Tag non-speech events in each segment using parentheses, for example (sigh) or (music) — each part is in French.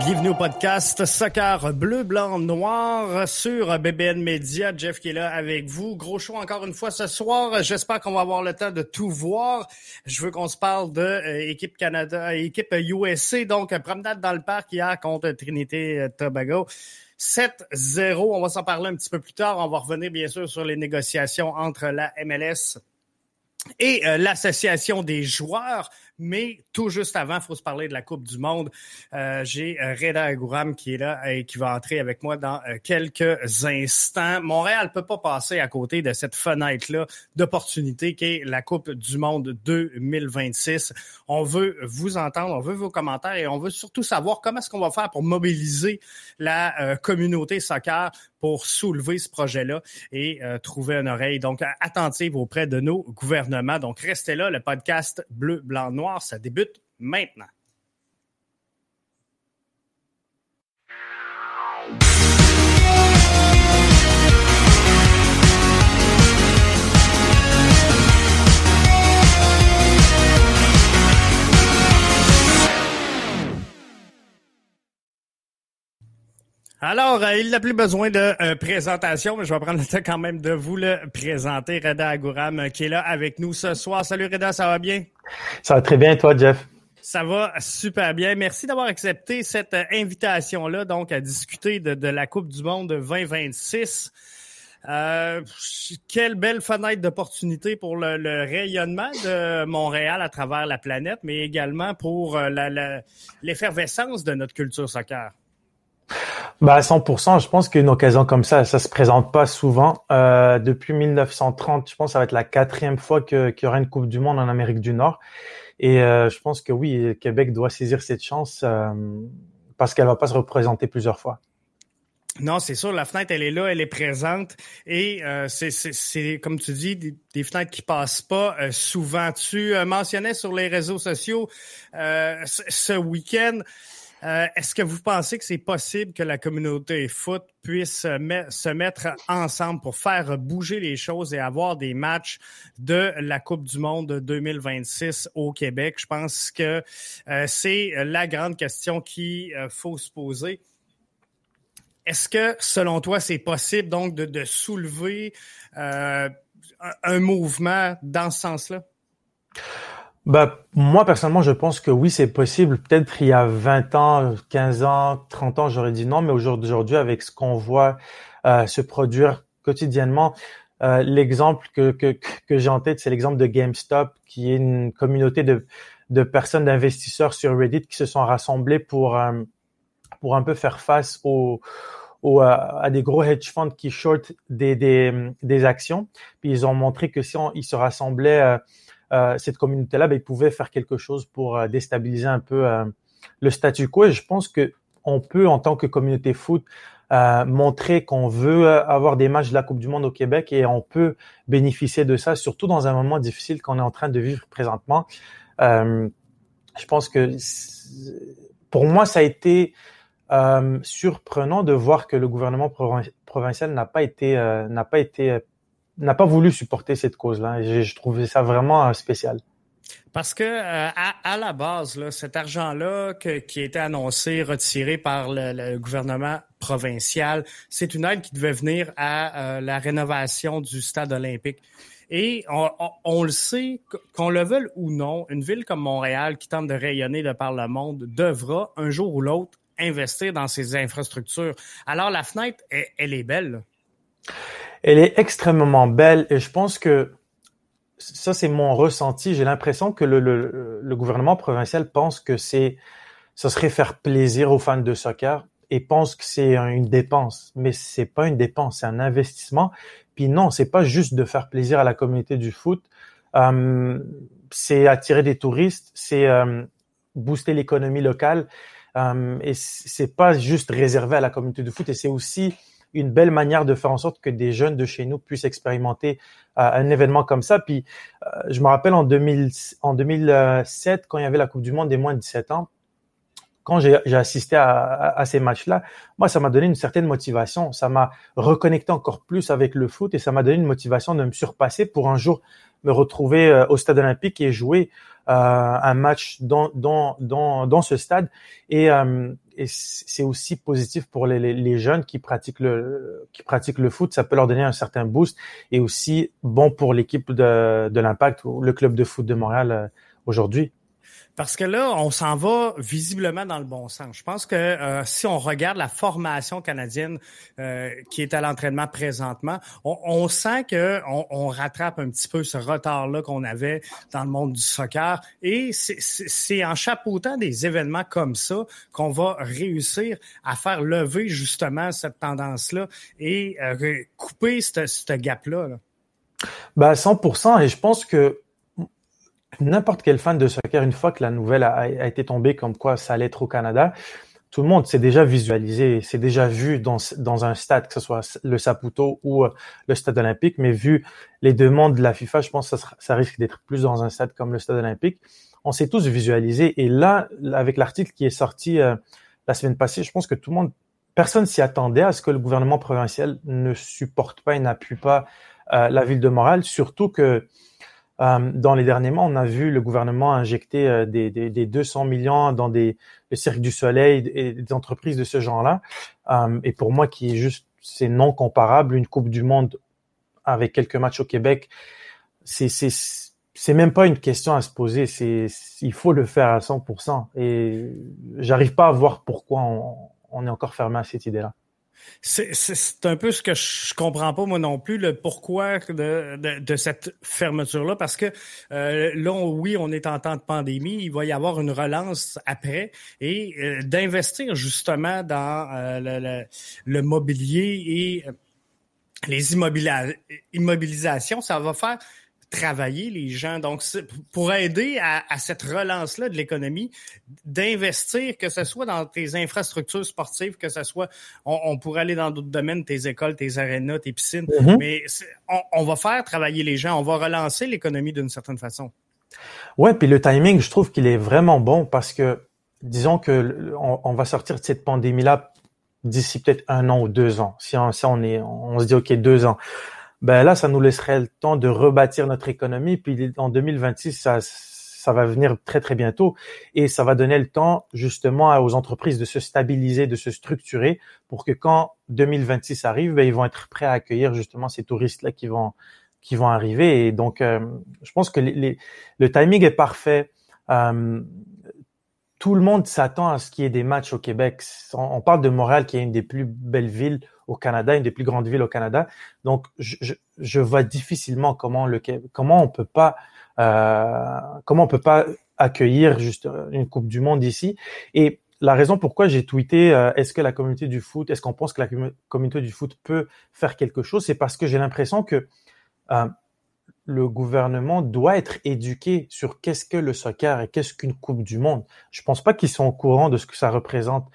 Bienvenue au podcast Soccer Bleu, Blanc, Noir sur BBN Media. Jeff qui est là avec vous. Gros show encore une fois ce soir. J'espère qu'on va avoir le temps de tout voir. Je veux qu'on se parle de euh, équipe Canada, équipe USA. Donc, promenade dans le parc hier contre Trinité Tobago. 7-0. On va s'en parler un petit peu plus tard. On va revenir bien sûr sur les négociations entre la MLS et euh, l'association des joueurs. Mais tout juste avant, il faut se parler de la Coupe du Monde. Euh, J'ai euh, Reda Agouram qui est là et qui va entrer avec moi dans euh, quelques instants. Montréal ne peut pas passer à côté de cette fenêtre-là d'opportunité qu'est la Coupe du Monde 2026. On veut vous entendre, on veut vos commentaires et on veut surtout savoir comment est-ce qu'on va faire pour mobiliser la communauté soccer pour soulever ce projet-là et trouver une oreille donc attentive auprès de nos gouvernements. Donc restez là, le podcast Bleu, Blanc, Noir ça débute maintenant. Alors, euh, il n'a plus besoin de euh, présentation, mais je vais prendre le temps quand même de vous le présenter. Reda Agouram euh, qui est là avec nous ce soir. Salut Reda, ça va bien? Ça va très bien, toi, Jeff? Ça va super bien. Merci d'avoir accepté cette invitation-là, donc à discuter de, de, la Coupe du Monde 2026. Euh, quelle belle fenêtre d'opportunité pour le, le, rayonnement de Montréal à travers la planète, mais également pour l'effervescence de notre culture soccer. Bah à 100%, je pense qu'une occasion comme ça, ça se présente pas souvent. Euh, depuis 1930, je pense que ça va être la quatrième fois qu'il y aura une Coupe du Monde en Amérique du Nord. Et euh, je pense que oui, Québec doit saisir cette chance euh, parce qu'elle va pas se représenter plusieurs fois. Non, c'est sûr, la fenêtre, elle est là, elle est présente. Et euh, c'est, comme tu dis, des, des, fenêtres qui passent pas euh, souvent. Tu euh, mentionnais sur les réseaux sociaux ce week-end euh, Est-ce que vous pensez que c'est possible que la communauté foot puisse se mettre ensemble pour faire bouger les choses et avoir des matchs de la Coupe du Monde 2026 au Québec? Je pense que euh, c'est la grande question qu'il euh, faut se poser. Est-ce que, selon toi, c'est possible donc de, soulever euh, un mouvement dans ce sens-là? Bah, moi, personnellement, je pense que oui, c'est possible. Peut-être il y a 20 ans, 15 ans, 30 ans, j'aurais dit non, mais aujourd'hui, avec ce qu'on voit euh, se produire quotidiennement, euh, l'exemple que, que, que j'ai en tête, c'est l'exemple de GameStop, qui est une communauté de, de personnes, d'investisseurs sur Reddit qui se sont rassemblés pour, euh, pour un peu faire face aux, aux, à des gros hedge funds qui short des, des, des actions. Puis ils ont montré que si on, ils se rassemblaient euh, euh, cette communauté-là, ben, ils pouvaient faire quelque chose pour euh, déstabiliser un peu euh, le statu quo. Et je pense que on peut, en tant que communauté foot, montrer qu'on veut avoir des matchs de la Coupe du Monde au Québec et on peut bénéficier de ça, surtout dans un moment difficile qu'on est en train de vivre présentement. je pense que pour moi, ça a été euh, surprenant de voir que le gouvernement provincial n'a pas été n'a pas été n'a pas voulu supporter cette cause-là. Je trouvais ça vraiment euh, spécial. Parce que euh, à, la base, là, cet argent-là qui a été annoncé, retiré par le, gouvernement provincial, c'est une aide qui devait venir à euh, la rénovation du stade olympique. Et on, le sait, qu'on le veuille ou non, une ville comme Montréal qui tente de rayonner de par le monde devra un jour ou l'autre investir dans ces infrastructures. Alors la fenêtre, elle, est belle. Elle est extrêmement belle et je pense que ça, c'est mon ressenti. J'ai l'impression que le, le, le, gouvernement provincial pense que c'est, ça serait faire plaisir aux fans de soccer et pense que c'est une dépense. Mais c'est pas une dépense, c'est un investissement. Puis non, c'est pas juste de faire plaisir à la communauté du foot. Euh, c'est attirer des touristes, c'est euh, booster l'économie locale. Euh, et c'est pas juste réservé à la communauté du foot. Et c'est aussi une belle manière de faire en sorte que des jeunes de chez nous puissent expérimenter euh, un événement comme ça. Puis euh, je me rappelle en, 2000, en 2007, quand il y avait la Coupe du Monde des moins de 17 ans, quand j'ai assisté à, ces matchs-là, moi, ça m'a donné une certaine motivation. Ça m'a reconnecté encore plus avec le foot et ça m'a donné une motivation de me surpasser pour un jour me retrouver euh, au stade olympique et jouer un match dans, dans, dans, dans ce stade. Et, et c'est aussi positif pour les, jeunes qui pratiquent le qui pratiquent le foot. Ça peut leur donner un certain boost et aussi bon pour l'équipe de, de l'Impact ou le club de foot de Montréal aujourd'hui. Parce que là, on s'en va visiblement dans le bon sens. Je pense que euh, si on regarde la formation canadienne euh, qui est à l'entraînement présentement, on, sent que on, rattrape un petit peu ce retard-là qu'on avait dans le monde du soccer. Et c'est en chapeautant des événements comme ça qu'on va réussir à faire lever justement cette tendance-là et euh, couper ce gap-là. Là. Ben, 100%. Et je pense que n'importe quel fan de soccer, une fois que la nouvelle a, été tombée comme quoi ça allait être au Canada, tout le monde s'est déjà visualisé, s'est déjà vu dans, dans un stade, que ce soit le Saputo ou euh, le stade olympique, mais vu les demandes de la FIFA, je pense que ça, risque d'être plus dans un stade comme le stade olympique. On s'est tous visualisé et là, avec l'article qui est sorti euh, la semaine passée, je pense que tout le monde, personne s'y attendait à ce que le gouvernement provincial ne supporte pas et n'appuie pas euh, la ville de Montréal, surtout que dans les derniers mois, on a vu le gouvernement injecter euh, des, des, des 200 millions dans des, le Cirque du Soleil et des entreprises de ce genre-là. Euh, et pour moi, qui est juste, c'est non comparable, une Coupe du Monde avec quelques matchs au Québec, c'est c'est c'est même pas une question à se poser. C'est il faut le faire à 100%. Et j'arrive pas à voir pourquoi on, on est encore fermé à cette idée-là. C'est un peu ce que je comprends pas moi non plus le pourquoi de, cette fermeture là parce que euh, là oui on est en temps de pandémie il va y avoir une relance après et euh, d'investir justement dans euh, le, le, mobilier et les immobilisations ça va faire travailler les gens. Donc, pour aider à, à cette relance-là de l'économie, d'investir, que ce soit dans tes infrastructures sportives, que ce soit, on, pourrait aller dans d'autres domaines, tes écoles, tes arénas, tes piscines, mm-hmm. mais on, on, va faire travailler les gens, on va relancer l'économie d'une certaine façon. Ouais, puis le timing, je trouve qu'il est vraiment bon parce que, disons que on, on va sortir de cette pandémie-là d'ici peut-être un an ou deux ans. Si on, si on est, on se dit ok deux ans ben là, ça nous laisserait le temps de rebâtir notre économie. Puis en 2026, ça, ça va venir très très bientôt et ça va donner le temps justement aux entreprises de se stabiliser, de se structurer pour que quand 2026 arrive, ben, ils vont être prêts à accueillir justement ces touristes là qui vont qui vont arriver. Et donc, euh, je pense que le timing est parfait. Euh, tout le monde s'attend à ce qu'il y ait des matchs au Québec. On, parle de Montréal, qui est une des plus belles villes au Canada, une des plus grandes villes au Canada. Donc, je, vois difficilement comment on peut pas euh, comment on peut pas accueillir juste une Coupe du Monde ici. Et la raison pourquoi j'ai tweeté euh, est-ce que la communauté du foot, est-ce qu'on pense que la communauté du foot peut faire quelque chose, c'est parce que j'ai l'impression que euh, le gouvernement doit être éduqué sur qu'est-ce que le soccer et qu'est-ce qu'une Coupe du Monde. Je pense pas qu'ils sont au courant de ce que ça représente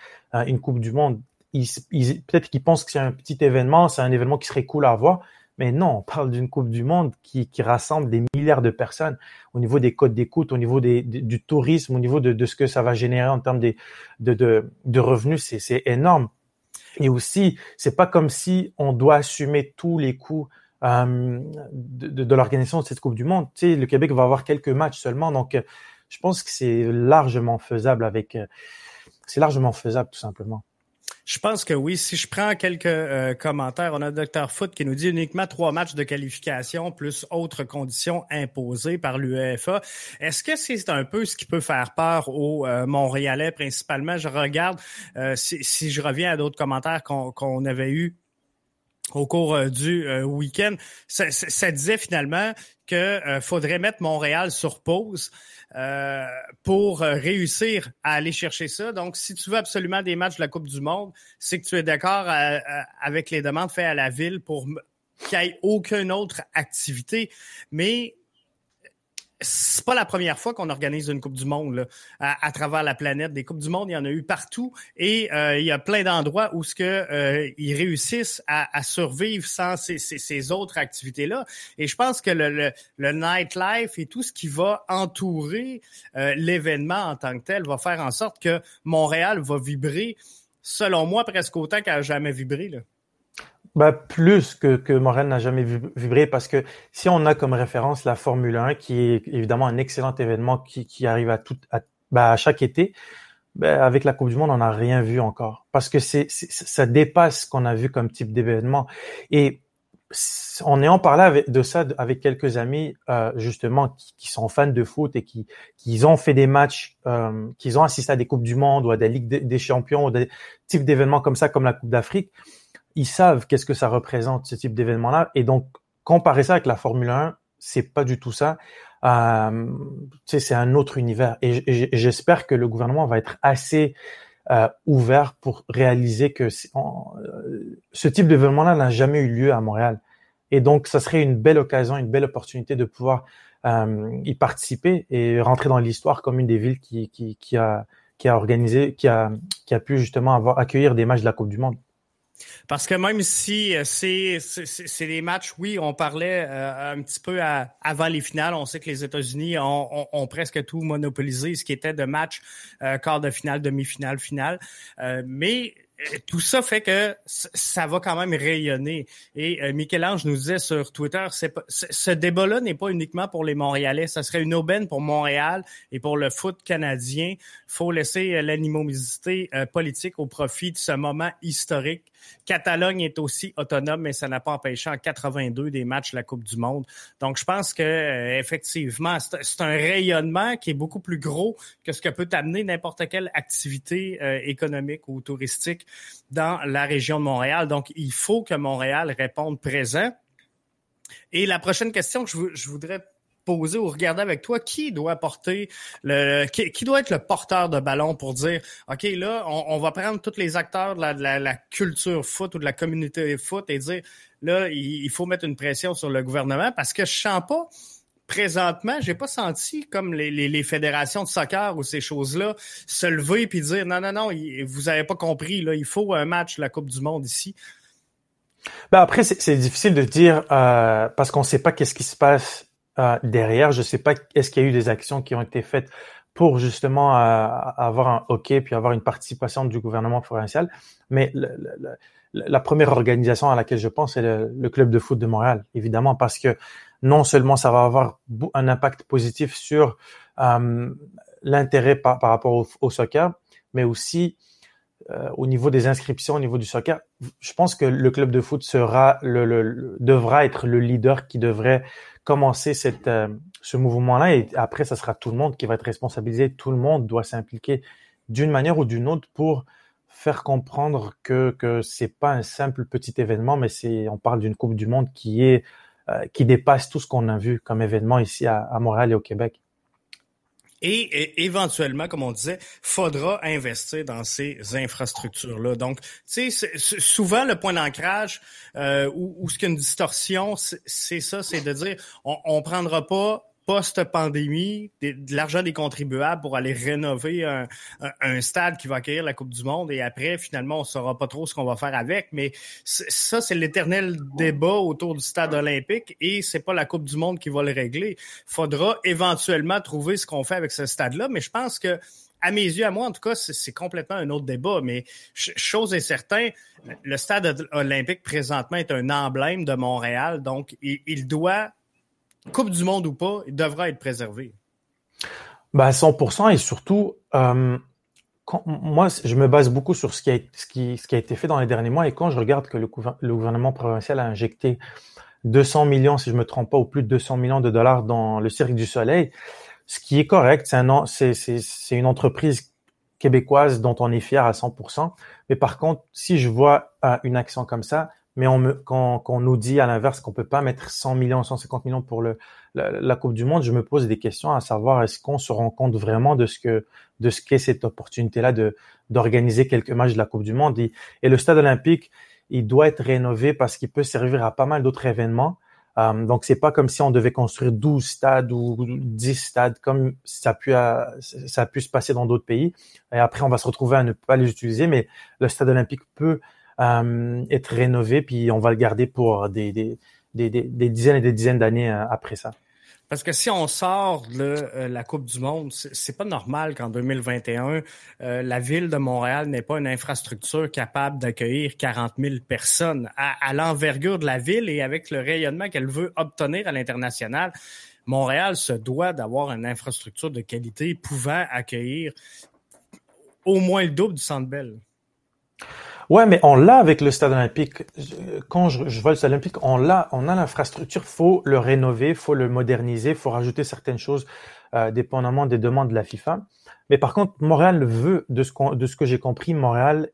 une Coupe du Monde peut-être qu'ils pensent que c'est un petit événement, c'est un événement qui serait cool à voir, mais non, on parle d'une Coupe du Monde qui, rassemble des milliards de personnes au niveau des codes d'écoute, au niveau du tourisme, au niveau de, ce que ça va générer en termes de, revenus, c'est énorme. Et aussi, c'est pas comme si on doit assumer tous les coûts euh, de, l'organisation de cette Coupe du Monde. Tu sais, le Québec va avoir quelques matchs seulement, donc euh, je pense que c'est largement faisable. Euh, c'est largement faisable, tout simplement. Je pense que oui. Si je prends quelques euh, commentaires, on a Dr Foot qui nous dit uniquement trois matchs de qualification plus autres conditions imposées par l'UEFA. Est-ce que c'est un peu ce qui peut faire peur aux euh, Montréalais principalement? Je regarde, euh, si, je reviens à d'autres commentaires qu'on avait eus au cours du week-end, ça, ça, disait finalement qu'il faudrait mettre Montréal sur pause. Euh, pour euh, réussir à aller chercher ça. Donc, si tu veux absolument des matchs de la Coupe du Monde, c'est que tu es d'accord euh, avec les demandes faites à la ville pour qu'il n'y ait aucune autre activité. Mais c'est pas la première fois qu'on organise une Coupe du Monde à, travers la planète. Des Coupes du Monde, il y en a eu partout et euh, il y a plein d'endroits où ce que euh, ils réussissent à, survivre sans ces, autres activités-là. Et je pense que le, le, nightlife et tout ce qui va entourer euh, l'événement en tant que tel va faire en sorte que Montréal va vibrer, selon moi, presque autant qu'elle a jamais vibré. Là. Bah, plus que, que Montréal n'a jamais vibré parce que si on a comme référence la Formule 1, qui est évidemment un excellent événement qui, qui arrive à, tout, à, bah, à chaque été, bah, avec la Coupe du Monde, on n'a rien vu encore parce que c'est, ça dépasse ce qu'on a vu comme type d'événement. Et en ayant parlé de ça avec quelques amis euh, justement qui, qui, sont fans de foot et qui, qui ont fait des matchs, euh, qui ont assisté à des coupes du monde ou à des ligues des champions ou des types d'événements comme ça, comme la Coupe d'Afrique, ils savent qu'est-ce que ça représente ce type d'événement-là. Et donc, comparer ça avec la Formule 1, c'est pas du tout ça. Euh, c'est un autre univers. Et j'espère que le gouvernement va être assez euh, ouvert pour réaliser que euh, ce type d'événement-là n'a jamais eu lieu à Montréal. Et donc, ça serait une belle occasion, une belle opportunité de pouvoir euh, y participer et rentrer dans l'histoire comme une des villes qui, qui, qui, a, qui a organisé, qui a, qui a pu justement avoir, accueillir des matchs de la Coupe du Monde. Parce que même si euh, c'est des matchs, oui, on parlait euh, un petit peu avant les finales. On sait que les États-Unis ont, presque tout monopolisé, ce qui était de matchs euh, quart de finale, demi-finale, finale. mais tout ça fait que ça va quand même rayonner. Et Michel-Ange nous disait sur Twitter, ce débat-là n'est pas uniquement pour les Montréalais, ça serait une aubaine pour Montréal et pour le foot canadien. faut laisser l'animosité politique au profit de ce moment historique Catalogne est aussi autonome, mais ça n'a pas empêché en 82 des matchs de la Coupe du Monde. Donc, je pense que euh, effectivement, c'est un rayonnement qui est beaucoup plus gros que ce que peut amener n'importe quelle activité euh, économique ou touristique dans la région de Montréal. Donc, il faut que Montréal réponde présent. Et la prochaine question que je voudrais poser ou regarder avec toi qui doit porter le qui, doit être le porteur de ballon pour dire OK là on, va prendre tous les acteurs de la, culture foot ou de la communauté foot et dire là il, faut mettre une pression sur le gouvernement parce que je sens pas présentement, j'ai pas senti comme les, les, fédérations de soccer ou ces choses-là se lever puis dire non non non, vous avez pas compris là, il faut un match de la Coupe du monde ici. Ben après, c'est difficile de dire euh, parce qu'on sait pas qu'est-ce qui se passe euh, derrière. Je sais pas, est-ce qu'il y a eu des actions qui ont été faites pour justement euh, avoir un hockey puis avoir une participation du gouvernement provincial. Mais la première organisation à laquelle je pense, c'est le, club de foot de Montréal, évidemment, parce que non seulement ça va avoir un impact positif sur euh, l'intérêt par, par, rapport au, soccer, mais aussi euh, au niveau des inscriptions, au niveau du soccer, je pense que le club de foot sera le, le devra être le leader qui devrait commencer cette, euh, ce mouvement-là et après, ça sera tout le monde qui va être responsabilisé. Tout le monde doit s'impliquer d'une manière ou d'une autre pour faire comprendre que que c'est pas un simple petit événement, mais c'est on parle d'une Coupe du Monde qui est euh, qui dépasse tout ce qu'on a vu comme événement ici à, à Montréal et au Québec. Et, éventuellement, comme on disait, faudra investir dans ces infrastructures-là. Donc, tu sais, souvent le point d'ancrage euh, ou, ce qu'il y a une distorsion, c'est ça, c'est de dire on, on prendra pas post-pandémie de l'argent des contribuables pour aller rénover un, stade qui va accueillir la Coupe du Monde et après, finalement, on saura pas trop ce qu'on va faire avec. Mais ça, c'est l'éternel débat autour du stade olympique et c'est pas la Coupe du Monde qui va le régler. Faudra éventuellement trouver ce qu'on fait avec ce stade-là, mais je pense que à mes yeux, à moi, en tout cas, c'est complètement un autre débat. Mais chose est certaine, le stade olympique présentement est un emblème de Montréal, donc il doit Coupe du Monde ou pas, il devra être préservé. Bah, 100% et surtout, euh, moi, je me base beaucoup sur ce qui, a, été fait dans les derniers mois et quand je regarde que le, gouvernement provincial a injecté 200 millions, si je me trompe pas, ou plus de 200 millions de dollars dans le Cirque du Soleil, ce qui est correct, c'est c'est une entreprise québécoise dont on est fier à 100%. Mais par contre, si je vois euh, une action comme ça, mais on me, quand, quand on nous dit à l'inverse qu'on peut pas mettre 100 millions, 150 millions pour le, la, Coupe du Monde, je me pose des questions à savoir est-ce qu'on se rend compte vraiment de ce que de ce qu'est cette opportunité-là de d'organiser quelques matchs de la Coupe du Monde. Et, le stade olympique, il doit être rénové parce qu'il peut servir à pas mal d'autres événements. Euh, donc c'est pas comme si on devait construire 12 stades ou 10 stades comme ça a pu ça a pu se passer dans d'autres pays. Et après on va se retrouver à ne pas les utiliser, mais le stade olympique peut euh, être rénové puis on va le garder pour des, des, des, des dizaines et des dizaines d'années euh, après ça. Parce que si on sort de euh, la Coupe du Monde, c'est pas normal qu'en 2021, euh, la ville de Montréal n'ait pas une infrastructure capable d'accueillir 40 000 personnes à, l'envergure de la ville et avec le rayonnement qu'elle veut obtenir à l'international. Montréal se doit d'avoir une infrastructure de qualité pouvant accueillir au moins le double du Centre Bell. Ouais, mais on l'a avec le stade olympique. Quand je, vois le stade olympique, on l'a, on a l'infrastructure. Faut le rénover, faut le moderniser, faut rajouter certaines choses, euh, dépendamment des demandes de la FIFA. Mais par contre, Montréal veut, de ce, de ce que j'ai compris, Montréal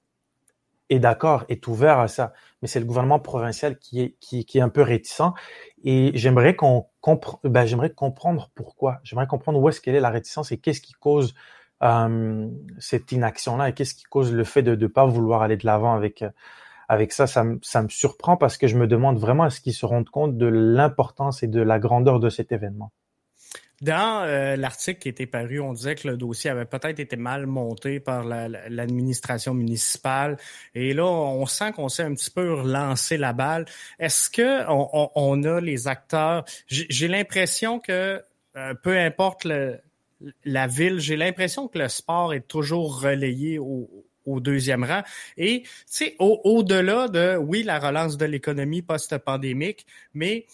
est d'accord, est ouvert à ça. Mais c'est le gouvernement provincial qui est, qui, qui est un peu réticent. Et j'aimerais qu'on ben, j'aimerais comprendre pourquoi. J'aimerais comprendre où est-ce qu'elle est la réticence et qu'est-ce qui cause euh, cette inaction-là et qu'est-ce qui cause le fait de ne pas vouloir aller de l'avant avec avec ça, ça, ça, me surprend parce que je me demande vraiment est-ce qu'ils se rendent compte de l'importance et de la grandeur de cet événement? Dans euh, l'article qui était paru, on disait que le dossier avait peut-être été mal monté par l'administration municipale. Et là, on sent qu'on s'est un petit peu relancé la balle. Est-ce que on, on, a les acteurs? J'ai l'impression que euh, peu importe le, la ville, j'ai l'impression que le sport est toujours relayé au, deuxième rang. Et, tu sais, au-delà de, oui, la relance de l'économie post-pandémique, mais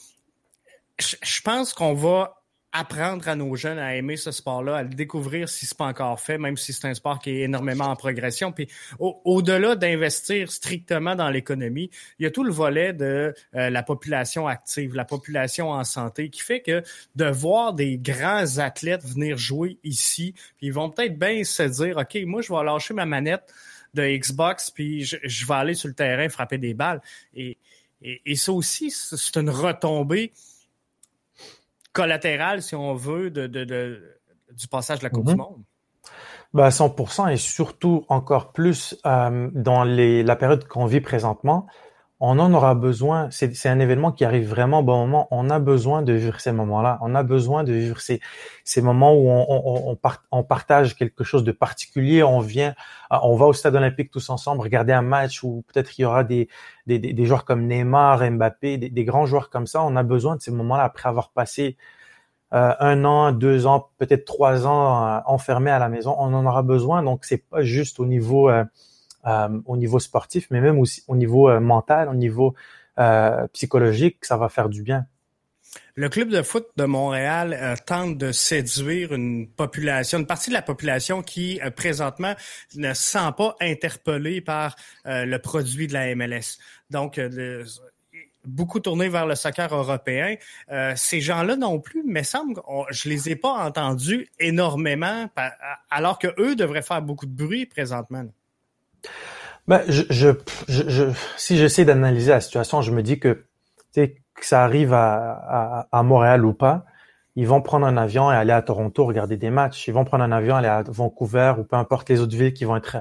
je pense qu'on va apprendre à nos jeunes à aimer ce sport-là, à le découvrir si c'est pas encore fait, même si c'est un sport qui est énormément en progression. Puis au-delà d'investir strictement dans l'économie, il y a tout le volet de euh, la population active, la population en santé, qui fait que de voir des grands athlètes venir jouer ici, puis ils vont peut-être bien se dire, OK, moi, je vais lâcher ma manette de Xbox, puis je, vais aller sur le terrain frapper des balles. Et, et ça aussi, c'est une retombée collatéral, si on veut, de, du passage de la Coupe du mhm. Monde? Ben 100% et surtout encore plus euh, dans les, la période qu'on vit présentement, on en aura besoin. C'est un événement qui arrive vraiment au bon moment. On a besoin de vivre ces moments-là. On a besoin de vivre ces, ces moments où on, on, on, partage quelque chose de particulier. On vient, on va au stade olympique tous ensemble regarder un match où peut-être il y aura des, des, des, joueurs comme Neymar, Mbappé, des, des, grands joueurs comme ça. On a besoin de ces moments-là après avoir passé euh, un an, deux ans, peut-être trois ans euh, enfermés à la maison. On en aura besoin. Donc c'est pas juste au niveau euh, euh, au niveau sportif, mais même aussi au niveau euh, mental, au niveau euh, psychologique, ça va faire du bien. Le club de foot de Montréal tente de séduire une population, une partie de la population qui présentement ne se sent pas interpellée par le produit de la MLS. Donc, beaucoup tourné vers le soccer européen. ces gens-là non plus, mais semble, que je les ai pas entendus énormément, alors que eux devraient faire beaucoup de bruit présentement. Ben, je, je, je, si j'essaie d'analyser la situation, je me dis que, que ça arrive à, à, à, Montréal ou pas, ils vont prendre un avion et aller à Toronto regarder des matchs. Ils vont prendre un avion aller à Vancouver ou peu importe les autres villes qui vont être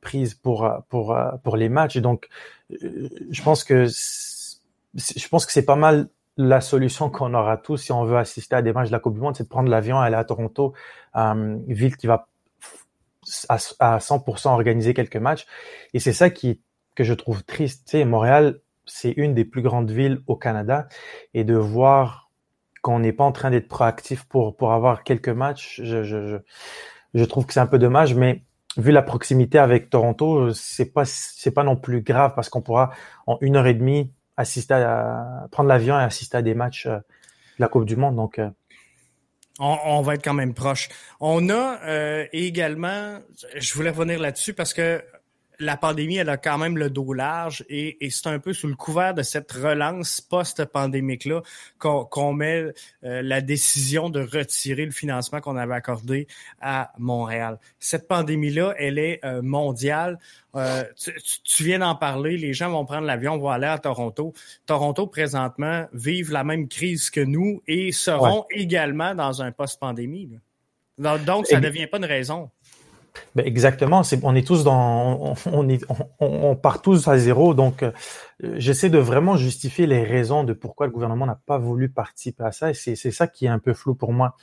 prises pour pour pour les matchs. Donc, je pense que je pense que c'est pas mal la solution qu'on aura tous si on veut assister à des matchs de la Coupe du Monde, c'est de prendre l'avion et aller à Toronto, euh, ville qui va à, à 100% organiser quelques matchs. Et c'est ça qui que je trouve triste. Tu sais, Montréal, c'est une des plus grandes villes au Canada, et de voir qu'on n'est pas en train d'être proactif pour pour avoir quelques matchs, je, je, je, je trouve que c'est un peu dommage, mais vu la proximité avec Toronto, c'est pas c'est pas non plus grave parce qu'on pourra en une heure et demie assister à prendre l'avion et assister à des matchs euh, de la Coupe du Monde. Donc euh, On, va être quand même proche. On a euh, également, je voulais revenir là-dessus parce que la pandémie, elle a quand même le dos large et, c'est un peu sous le couvert de cette relance post-pandémique-là qu'on met euh, la décision de retirer le financement qu'on avait accordé à Montréal. Cette pandémie-là, elle est euh, mondiale. Euh, tu, viens d'en parler, les gens vont prendre l'avion, vont aller à Toronto. Toronto, présentement, vivent la même crise que nous et seront également dans un post-pandémie. Donc, ça ne devient pas une raison. Ben exactement, c'est, on est tous dans, on, est, on, part tous à zéro. Donc, euh, j'essaie de vraiment justifier les raisons de pourquoi le gouvernement n'a pas voulu participer à ça. Et c'est ça qui est un peu flou pour moi,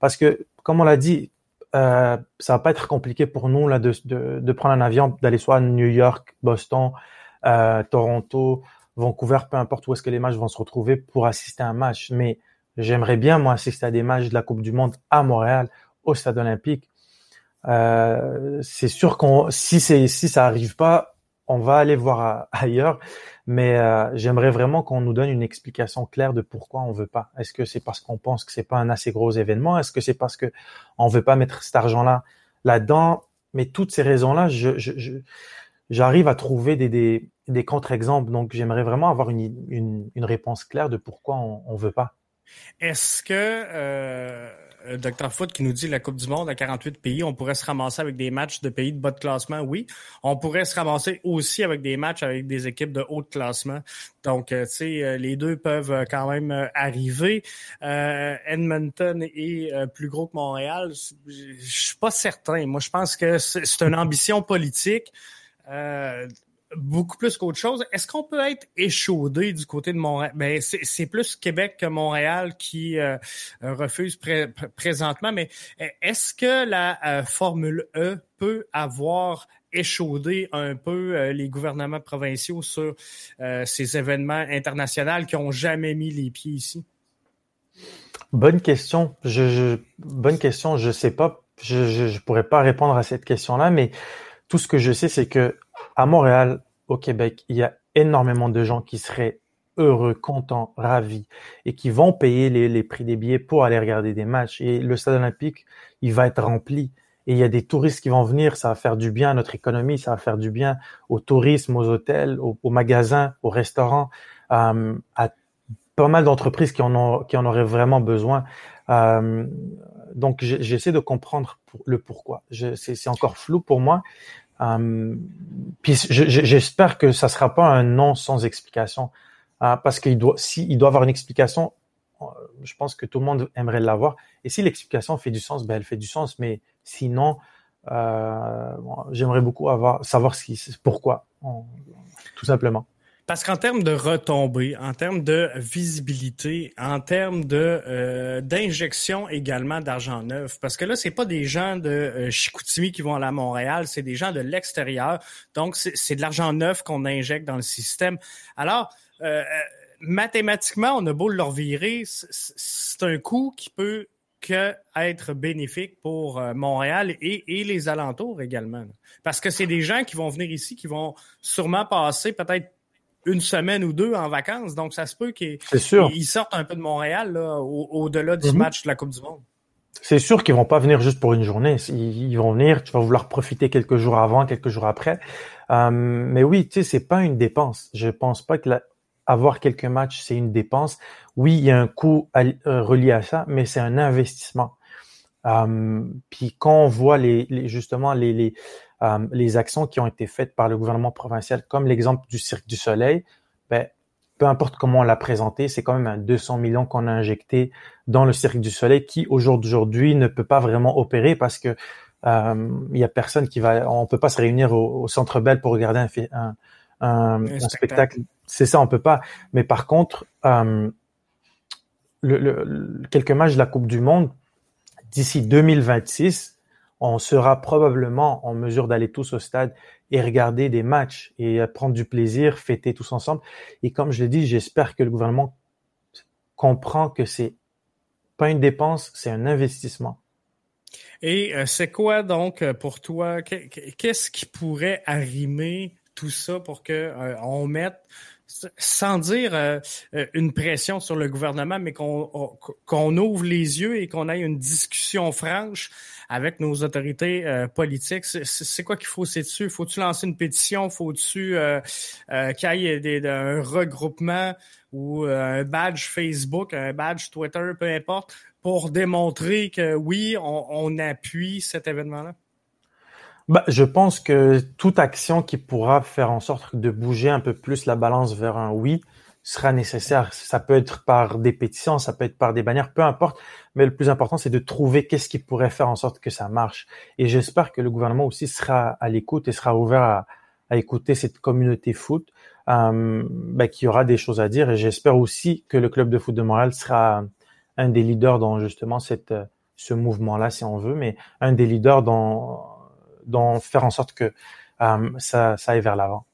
parce que, comme on l'a dit, euh, ça va pas être compliqué pour nous là de, de, de prendre un avion, d'aller soit à New York, Boston, euh, Toronto, Vancouver, peu importe où est-ce que les matchs vont se retrouver pour assister à un match. Mais j'aimerais bien moi assister à des matchs de la Coupe du Monde à Montréal, au Stade Olympique euh, c'est sûr qu'on si c'est si ça arrive pas, on va aller voir (laughs) ailleurs. Mais euh, j'aimerais vraiment qu'on nous donne une explication claire de pourquoi on veut pas. Est-ce que c'est parce qu'on pense que c'est pas un assez gros événement? Est-ce que c'est parce que on veut pas mettre cet argent-là là-dedans? Mais toutes ces raisons-là, je, je, j'arrive à trouver des, des, des contre-exemples. Donc j'aimerais vraiment avoir une, une, une, réponse claire de pourquoi on, veut pas. Est-ce que euh, Dr Foot qui nous dit la Coupe du Monde à 48 pays, on pourrait se ramasser avec des matchs de pays de bas de classement, oui. On pourrait se ramasser aussi avec des matchs avec des équipes de haut de classement. Donc, euh, tu sais, euh, les deux peuvent quand même arriver. Edmonton est plus gros que Montréal. Je suis pas certain. Moi, je pense que c'est une ambition politique beaucoup plus qu'autre chose. Est-ce qu'on peut être échaudé du côté de Montréal? Ben, c'est plus Québec que Montréal qui euh, refuse présentement, mais est-ce que la euh, Formule E peut avoir échaudé un peu euh, les gouvernements provinciaux sur ces événements internationaux qui ont jamais mis les pieds ici? Bonne question. Je, bonne question. Je sais pas. Je, je pourrais pas répondre à cette question-là, mais tout ce que je sais, c'est que à Montréal, au Québec, il y a énormément de gens qui seraient heureux, contents, ravis et qui vont payer les, prix des billets pour aller regarder des matchs. Et le stade olympique, il va être rempli. Et il y a des touristes qui vont venir, ça va faire du bien à notre économie, ça va faire du bien au tourisme, aux hôtels, aux, magasins, aux restaurants, euh, à pas mal d'entreprises qui en auraient vraiment besoin. Euh, donc j'essaie de comprendre le pourquoi. C'est encore flou pour moi, puis j'espère que ça sera pas un non sans explication, euh, parce qu'il doit, si il doit avoir une explication, euh, je pense que tout le monde aimerait l'avoir. Et si l'explication fait du sens, ben elle fait du sens. Mais sinon, euh, j'aimerais beaucoup avoir savoir ce qui, pourquoi, tout simplement. Parce qu'en termes de retombées, en termes de visibilité, en termes de euh, d'injection également d'argent neuf, parce que là, c'est pas des gens de euh, Chicoutimi qui vont aller à Montréal, c'est des gens de l'extérieur. Donc, c'est de l'argent neuf qu'on injecte dans le système. Alors, euh, mathématiquement, on a beau le revirer, c'est un coût qui peut que être bénéfique pour Montréal et, et, les alentours également. Parce que c'est des gens qui vont venir ici, qui vont sûrement passer peut-être une semaine ou deux en vacances. Donc, ça se peut qu'ils sortent un peu de Montréal au-delà du mhm. match de la Coupe du Monde. C'est sûr qu'ils vont pas venir juste pour une journée. Ils, vont venir, tu vas vouloir profiter quelques jours avant, quelques jours après. Euh, mais oui, tu sais, c'est pas une dépense. Je pense pas que avoir quelques matchs, c'est une dépense. Oui, il y a un coût euh, relié à ça, mais c'est un investissement. Euh, puis quand on voit les, justement les, les, euh, les actions qui ont été faites par le gouvernement provincial, comme l'exemple du Cirque du Soleil, ben, peu importe comment on l'a présenté, c'est quand même un 200 millions qu'on a injecté dans le Cirque du Soleil qui aujourd'hui ne peut pas vraiment opérer parce que euh, il y a personne qui va, on peut pas se réunir au, Centre Bell pour regarder un, un, un, spectacle. C'est ça, on peut pas. Mais par contre, euh, le, le, quelques matchs de la Coupe du Monde d'ici 2026, on sera probablement en mesure d'aller tous au stade et regarder des matchs et prendre du plaisir, fêter tous ensemble. Et comme je l'ai dit, j'espère que le gouvernement comprend que c'est pas une dépense, c'est un investissement. Et euh, c'est quoi donc euh, pour toi, qu'est-ce qui pourrait arrimer tout ça pour que euh, on mette sans dire euh, euh, une pression sur le gouvernement, mais qu'on qu'on ouvre les yeux et qu'on ait une discussion franche avec nos autorités euh, politiques. C'est quoi qu'il faut c'est dessus? Faut-tu lancer une pétition? Faut-tu euh, qu'il y ait des, un regroupement ou un badge Facebook, un badge Twitter, peu importe, pour démontrer que oui, on, on appuie cet événement-là? Bah, je pense que toute action qui pourra faire en sorte de bouger un peu plus la balance vers un oui sera nécessaire. Ça peut être par des pétitions, ça peut être par des bannières, peu importe. Mais le plus important, c'est de trouver qu'est-ce qui pourrait faire en sorte que ça marche. Et j'espère que le gouvernement aussi sera à l'écoute et sera ouvert à, écouter cette communauté foot, euh, ben, qui aura des choses à dire. Et j'espère aussi que le club de foot de Montréal sera un des leaders dans justement cette, ce mouvement-là, si on veut, mais un des leaders dans donc faire en sorte que euh, ça, ça aille vers l'avant.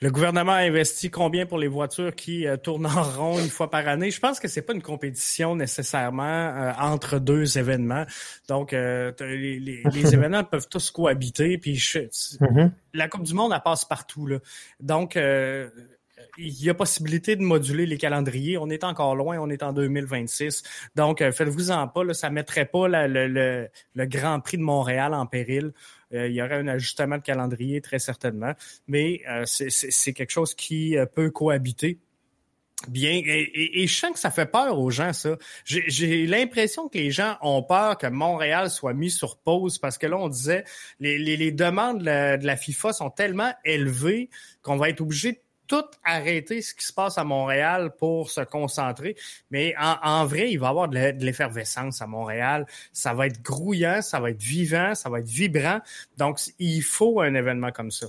Le gouvernement a investi combien pour les voitures qui euh, tournent en rond une fois par année? Je pense que c'est pas une compétition nécessairement euh, entre deux événements. Donc, les, les, (laughs) événements peuvent tous cohabiter. Puis mm-hmm. la Coupe du Monde, elle passe partout. Là. Donc, il y a possibilité de moduler les calendriers. On est encore loin, on est en 2026. Donc, faites-vous-en pas, là, ça mettrait pas le, le, le, Grand Prix de Montréal en péril. Euh, il y aurait un ajustement de calendrier très certainement, mais euh, c'est quelque chose qui euh, peut cohabiter bien. Et, et, je sens que ça fait peur aux gens, ça. J'ai l'impression que les gens ont peur que Montréal soit mis sur pause parce que là, on disait les, les, les demandes de la, de la, FIFA sont tellement élevées qu'on va être obligé de tout arrêter ce qui se passe à Montréal pour se concentrer. Mais en, vrai, il va y avoir de l'effervescence à Montréal. Ça va être grouillant, ça va être vivant, ça va être vibrant. Donc, il faut un événement comme ça.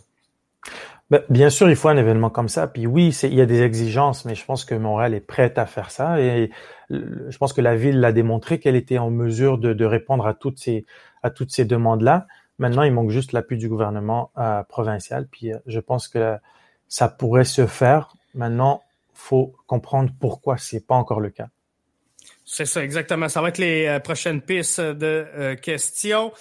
Ben, bien sûr, il faut un événement comme ça. Puis oui, il y a des exigences, mais je pense que Montréal est prête à faire ça. Et je pense que la ville l'a démontré qu'elle était en mesure de, répondre à toutes ces, à toutes ces demandes-là. Maintenant, il manque juste l'appui du gouvernement euh, provincial. Puis euh, je pense que ça pourrait se faire. Maintenant, faut comprendre pourquoi c'est pas encore le cas. C'est ça, exactement. Ça va être les euh, prochaines pistes de euh, questions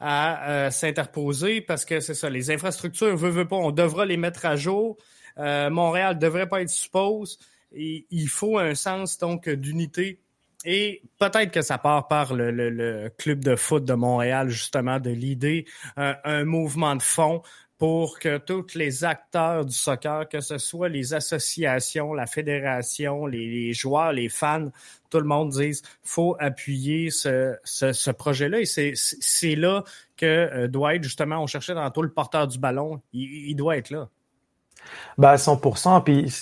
à euh, s'interposer parce que c'est ça, les infrastructures, veut, veut pas, on devra les mettre à jour. Montréal devrait pas être suppose. Et il faut un sens donc d'unité et peut-être que ça part par le, le, club de foot de Montréal, justement, de l'idée, un mouvement de fond pour que tous les acteurs du soccer, que ce soit les associations, la fédération, les, joueurs, les fans, tout le monde dise faut appuyer ce, projet-là. Et c'est là que euh, doit être justement, on cherchait dans tout le porteur du ballon, il, doit être là. Bah à 100%. Puis,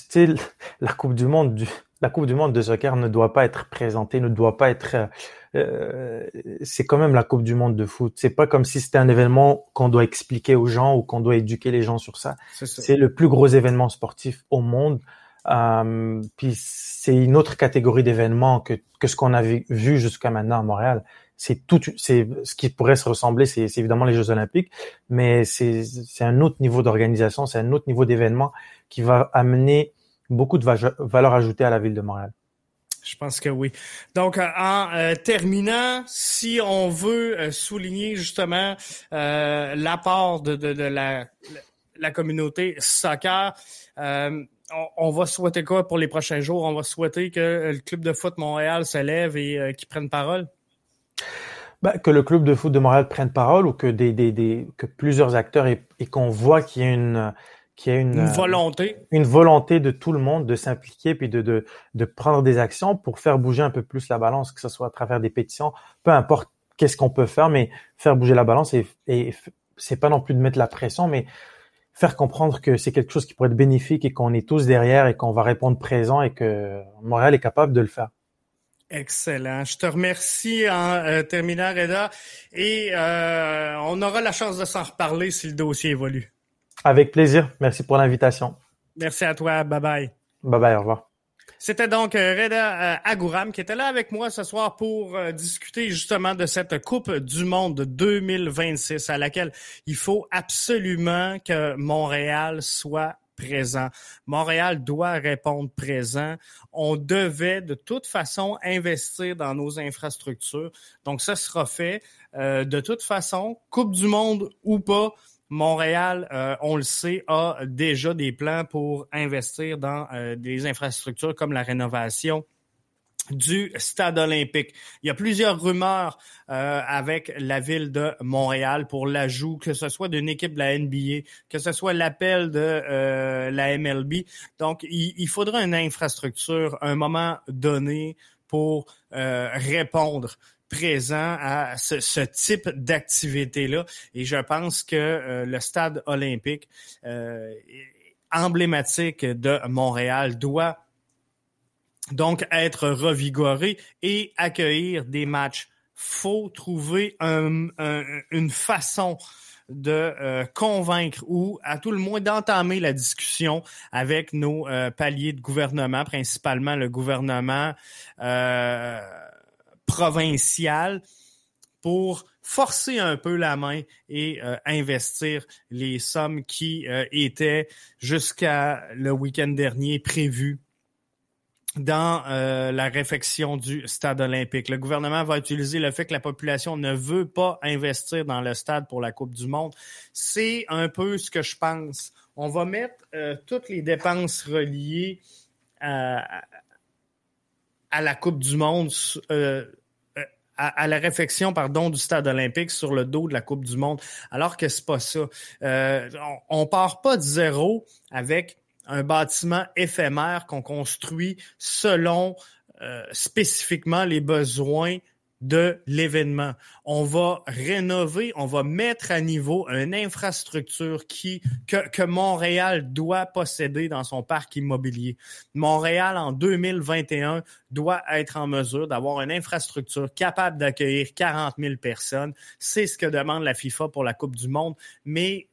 la Coupe du Monde du, la Coupe du Monde de soccer ne doit pas être présentée, ne doit pas être euh, c'est quand même la Coupe du Monde de foot. C'est pas comme si c'était un événement qu'on doit expliquer aux gens ou qu'on doit éduquer les gens sur ça. C'est le plus gros événement sportif au monde. Euh, puis c'est une autre catégorie d'événements que, que ce qu'on a vu, jusqu'à maintenant à Montréal. C'est tout, c'est ce qui pourrait se ressembler, c'est évidemment les Jeux Olympiques, mais c'est un autre niveau d'organisation, c'est un autre niveau d'événement qui va amener beaucoup de valeur ajoutée à la ville de Montréal. Je pense que oui. Donc, euh, en euh, terminant, si on veut euh, souligner justement l'apport de, la, communauté soccer, on, va souhaiter quoi pour les prochains jours? On va souhaiter que le club de foot Montréal se lève et qu'il prenne parole? Ben, que le club de foot de Montréal prenne parole ou que des que plusieurs acteurs et, et qu'on voit qu'il y a une qu'il y a une, une, volonté. une volonté de tout le monde de s'impliquer puis de, de, de prendre des actions pour faire bouger un peu plus la balance, que ce soit à travers des pétitions, peu importe qu'est-ce qu'on peut faire, mais faire bouger la balance et, et c'est pas non plus de mettre la pression, mais faire comprendre que c'est quelque chose qui pourrait être bénéfique et qu'on est tous derrière et qu'on va répondre présent et que Montréal est capable de le faire. Excellent. Je te remercie en euh, terminant, Reda. Et euh, on aura la chance de s'en reparler si le dossier évolue. Avec plaisir. Merci pour l'invitation. Merci à toi. Bye bye. Bye bye. Au revoir. C'était donc euh, Reda euh, Agouram qui était là avec moi ce soir pour euh, discuter justement de cette Coupe du Monde 2026 à laquelle il faut absolument que Montréal soit présent. Montréal doit répondre présent. On devait de toute façon investir dans nos infrastructures. Donc ça sera fait. de toute façon, Coupe du Monde ou pas, Montréal, euh, on le sait, a déjà des plans pour investir dans euh, des infrastructures comme la rénovation du stade olympique. Il y a plusieurs rumeurs euh, avec la ville de Montréal pour l'ajout, que ce soit d'une équipe de la NBA, que ce soit l'appel de la MLB. Donc, il, il, faudra une infrastructure à un moment donné pour répondre présent à ce, type d'activité-là. Et je pense que euh, le stade olympique euh, emblématique de Montréal doit donc être revigoré et accueillir des matchs. Faut trouver une façon de euh, convaincre ou à tout le moins d'entamer la discussion avec nos paliers de gouvernement, principalement le gouvernement provincial pour forcer un peu la main et euh, investir les sommes qui euh, étaient jusqu'à le week-end dernier prévues dans euh, la réfection du stade olympique. Le gouvernement va utiliser le fait que la population ne veut pas investir dans le stade pour la Coupe du Monde. C'est un peu ce que je pense. On va mettre toutes les dépenses reliées à la Coupe du Monde à, la réfection pardon du stade olympique sur le dos de la Coupe du Monde, alors que c'est pas ça. Euh, on, on part pas de zéro avec un bâtiment éphémère qu'on construit selon euh, spécifiquement les besoins de l'événement. On va rénover, on va mettre à niveau une infrastructure qui que, Montréal doit posséder dans son parc immobilier. Montréal en 2021 doit être en mesure d'avoir une infrastructure capable d'accueillir 40 000 personnes. C'est ce que demande la FIFA pour la Coupe du Monde, mais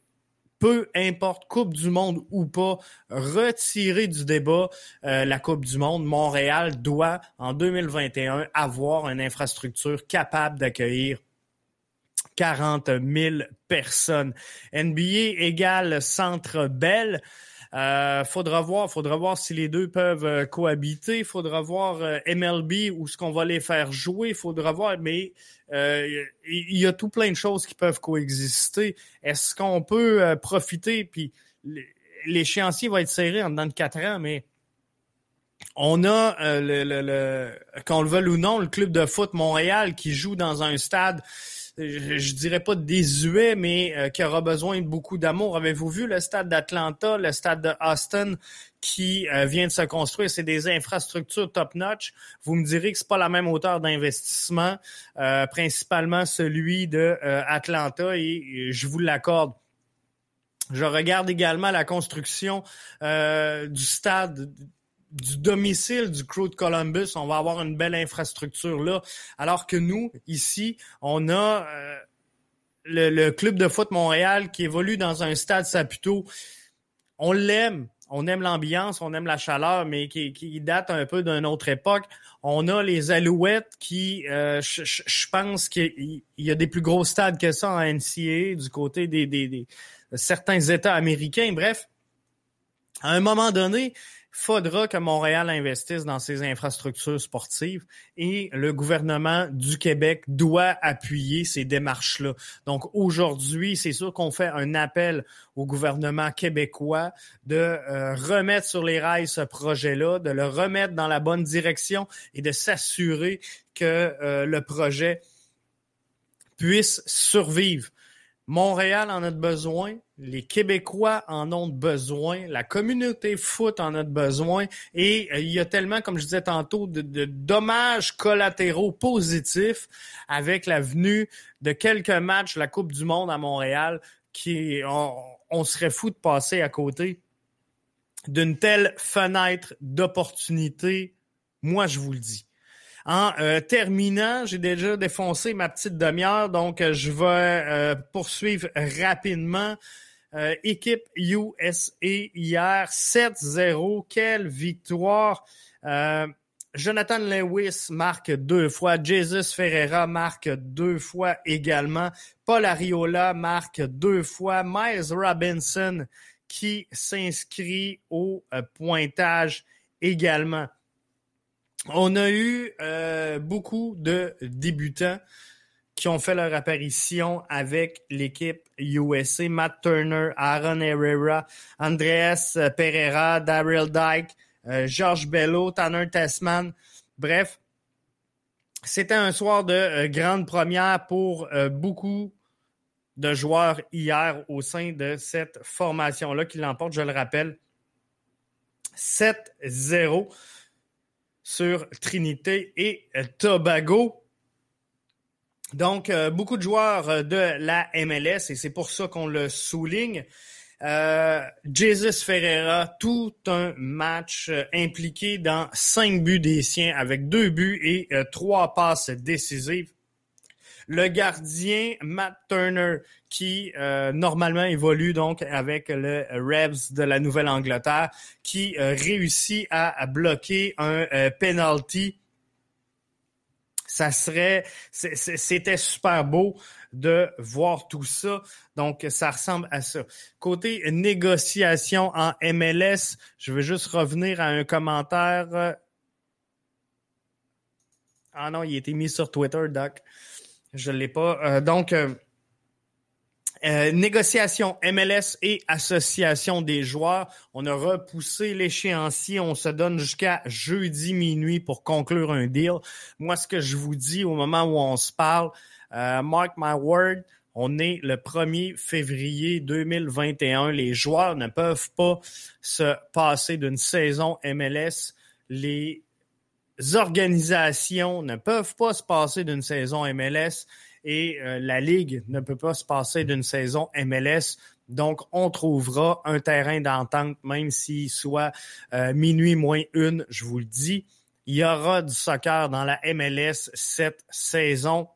peu importe Coupe du Monde ou pas, retirer du débat euh, la Coupe du Monde. Montréal doit, en 2021, avoir une infrastructure capable d'accueillir 40 000 personnes. NBA égale Centre Bell. Euh, faudra voir, faudra voir si les deux peuvent euh, cohabiter. Faudra voir euh, MLB où ce qu'on va les faire jouer. Faudra voir, mais il y, a tout plein de choses qui peuvent coexister. Est-ce qu'on peut profiter? Puis l'échéancier va être serré en dedans de quatre ans, mais on a le, le, le qu'on le veuille ou non, le club de foot Montréal qui joue dans un stade je, dirais pas désuet, mais euh, qui aura besoin de beaucoup d'amour. Avez-vous vu le stade d'Atlanta, le stade de Austin qui euh, vient de se construire? C'est des infrastructures top-notch. Vous me direz que c'est pas la même hauteur d'investissement, euh, principalement celui de Atlanta, et je vous l'accorde. Je regarde également la construction du stade du domicile du crew de Columbus, on va avoir une belle infrastructure là. Alors que nous, ici, on a euh, le, club de foot Montréal qui évolue dans un stade Saputo. On l'aime, on aime l'ambiance, on aime la chaleur, mais qui, date un peu d'une autre époque. On a les Alouettes qui, euh, je pense qu'il y a des plus gros stades que ça en NCAA du côté des, des certains États américains. Bref, à un moment donné, faudra que Montréal investisse dans ses infrastructures sportives et le gouvernement du Québec doit appuyer ces démarches-là. Donc aujourd'hui, c'est sûr qu'on fait un appel au gouvernement québécois de euh, remettre sur les rails ce projet-là, de le remettre dans la bonne direction et de s'assurer que euh, le projet puisse survivre. Montréal en a besoin, les Québécois en ont besoin, la communauté foot en a besoin, et euh, il y a tellement, comme je disais tantôt, de, dommages collatéraux positifs avec la venue de quelques matchs de la Coupe du Monde à Montréal, qui on serait fou de passer à côté d'une telle fenêtre d'opportunité. Moi, je vous le dis. En euh, terminant, j'ai déjà défoncé ma petite demi-heure, donc euh, je vais euh, poursuivre rapidement. équipe USA hier, 7-0. Quelle victoire! Jonathan Lewis marque deux fois. Jesus Ferreira marque deux fois également. Paul Ariola marque deux fois. Miles Robinson qui s'inscrit au pointage également. On a eu euh, beaucoup de débutants qui ont fait leur apparition avec l'équipe USA. Matt Turner, Aaron Herrera, Andreas Pereira, Daryl Dyke, euh, George Bello, Tanner Tessman. Bref, c'était un soir de euh, grande première pour beaucoup de joueurs hier au sein de cette formation-là qui l'emporte, je le rappelle, 7-0 sur Trinité et Tobago. Donc, euh, beaucoup de joueurs euh, de la MLS, et c'est pour ça qu'on le souligne. Euh, Jesus Ferreira, tout un match euh, impliqué dans cinq buts des siens avec deux buts et trois passes décisives. Le gardien Matt Turner, qui euh, normalement évolue donc avec le Rebs de la Nouvelle-Angleterre, qui euh, réussit à, bloquer un euh, penalty. Ça serait, c'était super beau de voir tout ça. Donc, ça ressemble à ça. Côté négociation en MLS, je veux juste revenir à un commentaire. Ah non, il a été mis sur Twitter, Doc. Je l'ai pas. Euh, donc, euh, euh, négociation MLS et association des joueurs. On a repoussé l'échéancier. On se donne jusqu'à jeudi minuit pour conclure un deal. Moi, ce que je vous dis au moment où on se parle, mark my word, on est le 1er février 2021. Les joueurs ne peuvent pas se passer d'une saison MLS. Les organisations ne peuvent pas se passer d'une saison MLS et euh, la Ligue ne peut pas se passer d'une saison MLS. Donc, on trouvera un terrain d'entente, même s'il soit euh, minuit moins une, je vous le dis. Il y aura du soccer dans la MLS cette saison.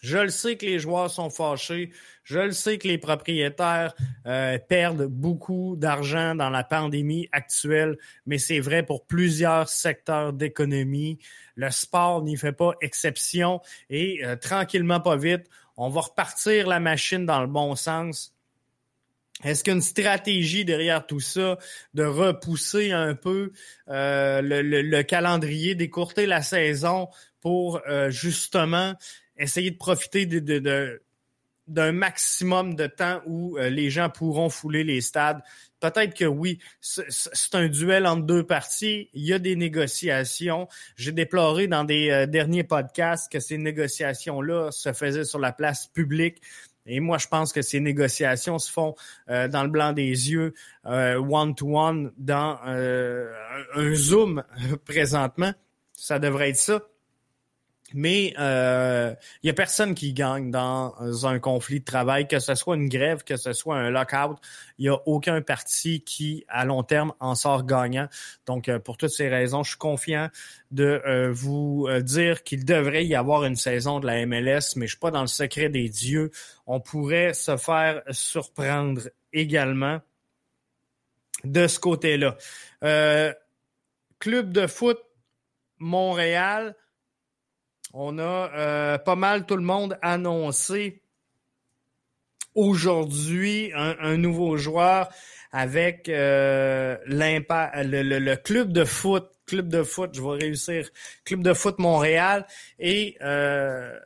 Je le sais que les joueurs sont fâchés. Je le sais que les propriétaires euh, perdent beaucoup d'argent dans la pandémie actuelle, mais c'est vrai pour plusieurs secteurs d'économie. Le sport n'y fait pas exception et euh, tranquillement, pas vite, on va repartir la machine dans le bon sens. Est-ce qu'une stratégie derrière tout ça de repousser un peu euh, le, le, calendrier, d'écourter la saison pour justement essayer de profiter de, d'un maximum de temps où euh, les gens pourront fouler les stades. Peut-être que oui, c'est un duel entre deux parties. Il y a des négociations. J'ai déploré dans des euh, derniers podcasts que ces négociations-là se faisaient sur la place publique. Et moi, je pense que ces négociations se font euh, dans le blanc des yeux, one-to-one, dans un Zoom (laughs) présentement. Ça devrait être ça. Mais il euh, y a personne qui gagne dans un conflit de travail, que ce soit une grève, que ce soit un lockout. Il y a aucun parti qui, à long terme, en sort gagnant. Donc, euh, pour toutes ces raisons, je suis confiant de euh, vous dire qu'il devrait y avoir une saison de la MLS, mais je suis pas dans le secret des dieux. On pourrait se faire surprendre également de ce côté-là. club de foot Montréal on a euh, pas mal tout le monde annoncé aujourd'hui un, nouveau joueur avec euh, le, club de foot, club de foot, je vais réussir, club de foot Montréal. Et euh,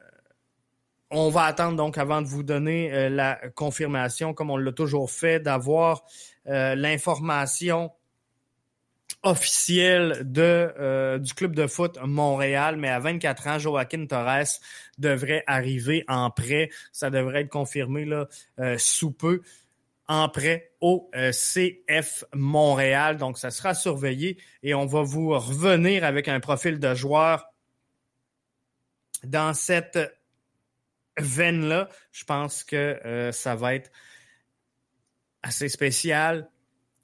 on va attendre donc avant de vous donner la confirmation, comme on l'a toujours fait, d'avoir l'information officiel de, euh, du club de foot Montréal, mais à 24 ans, Joaquin Torres devrait arriver en prêt. Ça devrait être confirmé là, euh, sous peu en prêt au euh, CF Montréal. Donc, ça sera surveillé et on va vous revenir avec un profil de joueur dans cette veine-là. Je pense que ça va être assez spécial.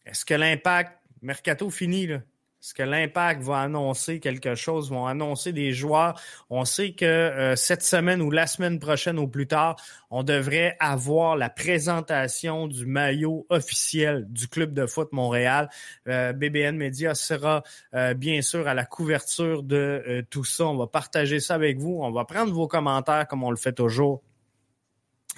Est-ce que l'impact mercato fini, là. Est-ce que l'Impact va annoncer quelque chose, vont annoncer des joueurs? On sait que euh, cette semaine ou la semaine prochaine ou plus tard, on devrait avoir la présentation du maillot officiel du club de foot Montréal. Euh, BBN Media sera euh, bien sûr à la couverture de tout ça. On va partager ça avec vous. On va prendre vos commentaires comme on le fait toujours.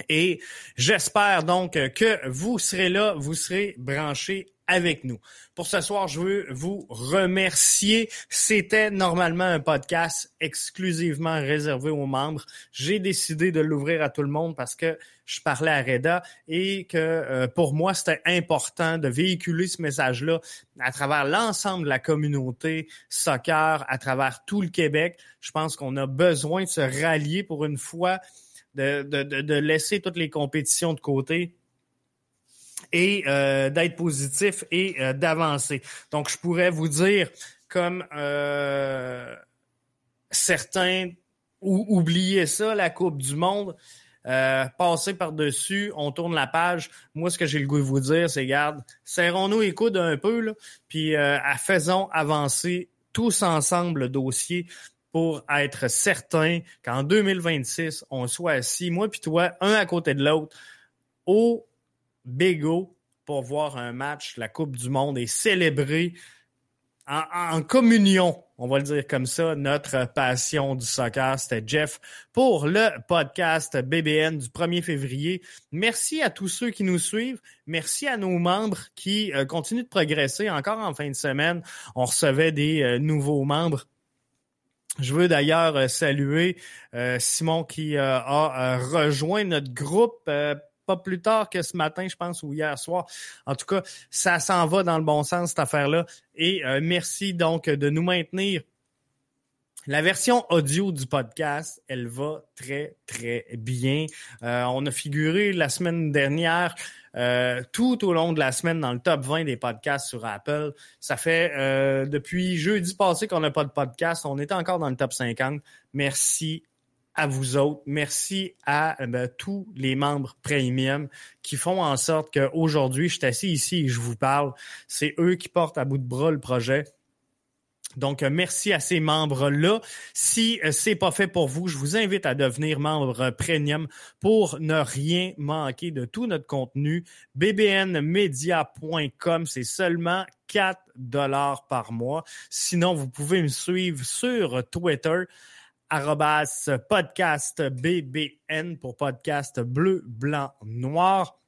Et j'espère donc que vous serez là, vous serez branchés avec nous. Pour ce soir, je veux vous remercier. C'était normalement un podcast exclusivement réservé aux membres. J'ai décidé de l'ouvrir à tout le monde parce que je parlais à Reda et que euh, pour moi, c'était important de véhiculer ce message-là à travers l'ensemble de la communauté soccer, à travers tout le Québec. Je pense qu'on a besoin de se rallier pour une fois, de, de, de laisser toutes les compétitions de côté et euh, d'être positif et euh, d'avancer. Donc, je pourrais vous dire, comme euh, certains ou, oubliez ça, la Coupe du Monde, passer par-dessus, on tourne la page. Moi, ce que j'ai le goût de vous dire, c'est, garde, serrons-nous les coudes un peu, là, puis faisons avancer tous ensemble le dossier pour être certain qu'en 2026, on soit assis, moi puis toi, un à côté de l'autre, au Bégo pour voir un match, la Coupe du Monde et célébrer en, communion, on va le dire comme ça, notre passion du soccer. C'était Jeff pour le podcast BBN du 1er février. Merci à tous ceux qui nous suivent. Merci à nos membres qui euh, continuent de progresser. Encore en fin de semaine, on recevait des euh, nouveaux membres. Je veux d'ailleurs euh, saluer Simon qui a rejoint notre groupe pas plus tard que ce matin, je pense, ou hier soir. En tout cas, ça s'en va dans le bon sens, cette affaire-là. Et euh, merci donc de nous maintenir. La version audio du podcast, elle va très, très bien. Euh, on a figuré la semaine dernière, euh, tout au long de la semaine, dans le top 20 des podcasts sur Apple. Ça fait depuis jeudi passé qu'on n'a pas de podcast. On était encore dans le top 50. Merci à vous autres. Merci à euh, ben, tous les membres premium qui font en sorte qu'aujourd'hui, je suis assis ici et je vous parle. C'est eux qui portent à bout de bras le projet. Donc, euh, merci à ces membres-là. Si euh, c'est pas fait pour vous, je vous invite à devenir membre premium pour ne rien manquer de tout notre contenu. bbnmedia.com, c'est seulement 4 dollars par mois. Sinon, vous pouvez me suivre sur Twitter arrobas podcast BBN pour podcast bleu, blanc, noir.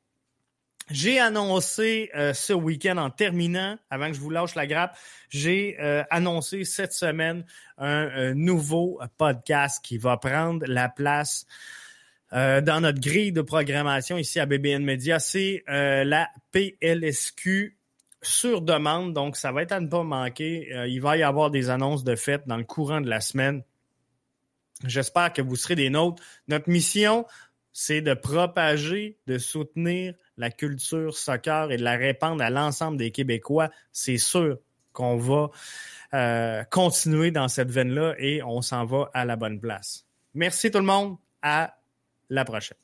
J'ai annoncé euh, ce week-end en terminant, avant que je vous lâche la grappe, j'ai euh, annoncé cette semaine un, nouveau podcast qui va prendre la place euh, dans notre grille de programmation ici à BBN Media. C'est la PLSQ sur demande, donc ça va être à ne pas manquer. il va y avoir des annonces de fête dans le courant de la semaine. J'espère que vous serez des nôtres. Notre mission, c'est de propager, de soutenir la culture soccer et de la répandre à l'ensemble des Québécois. C'est sûr qu'on va euh, continuer dans cette veine-là et on s'en va à la bonne place. Merci tout le monde. À la prochaine.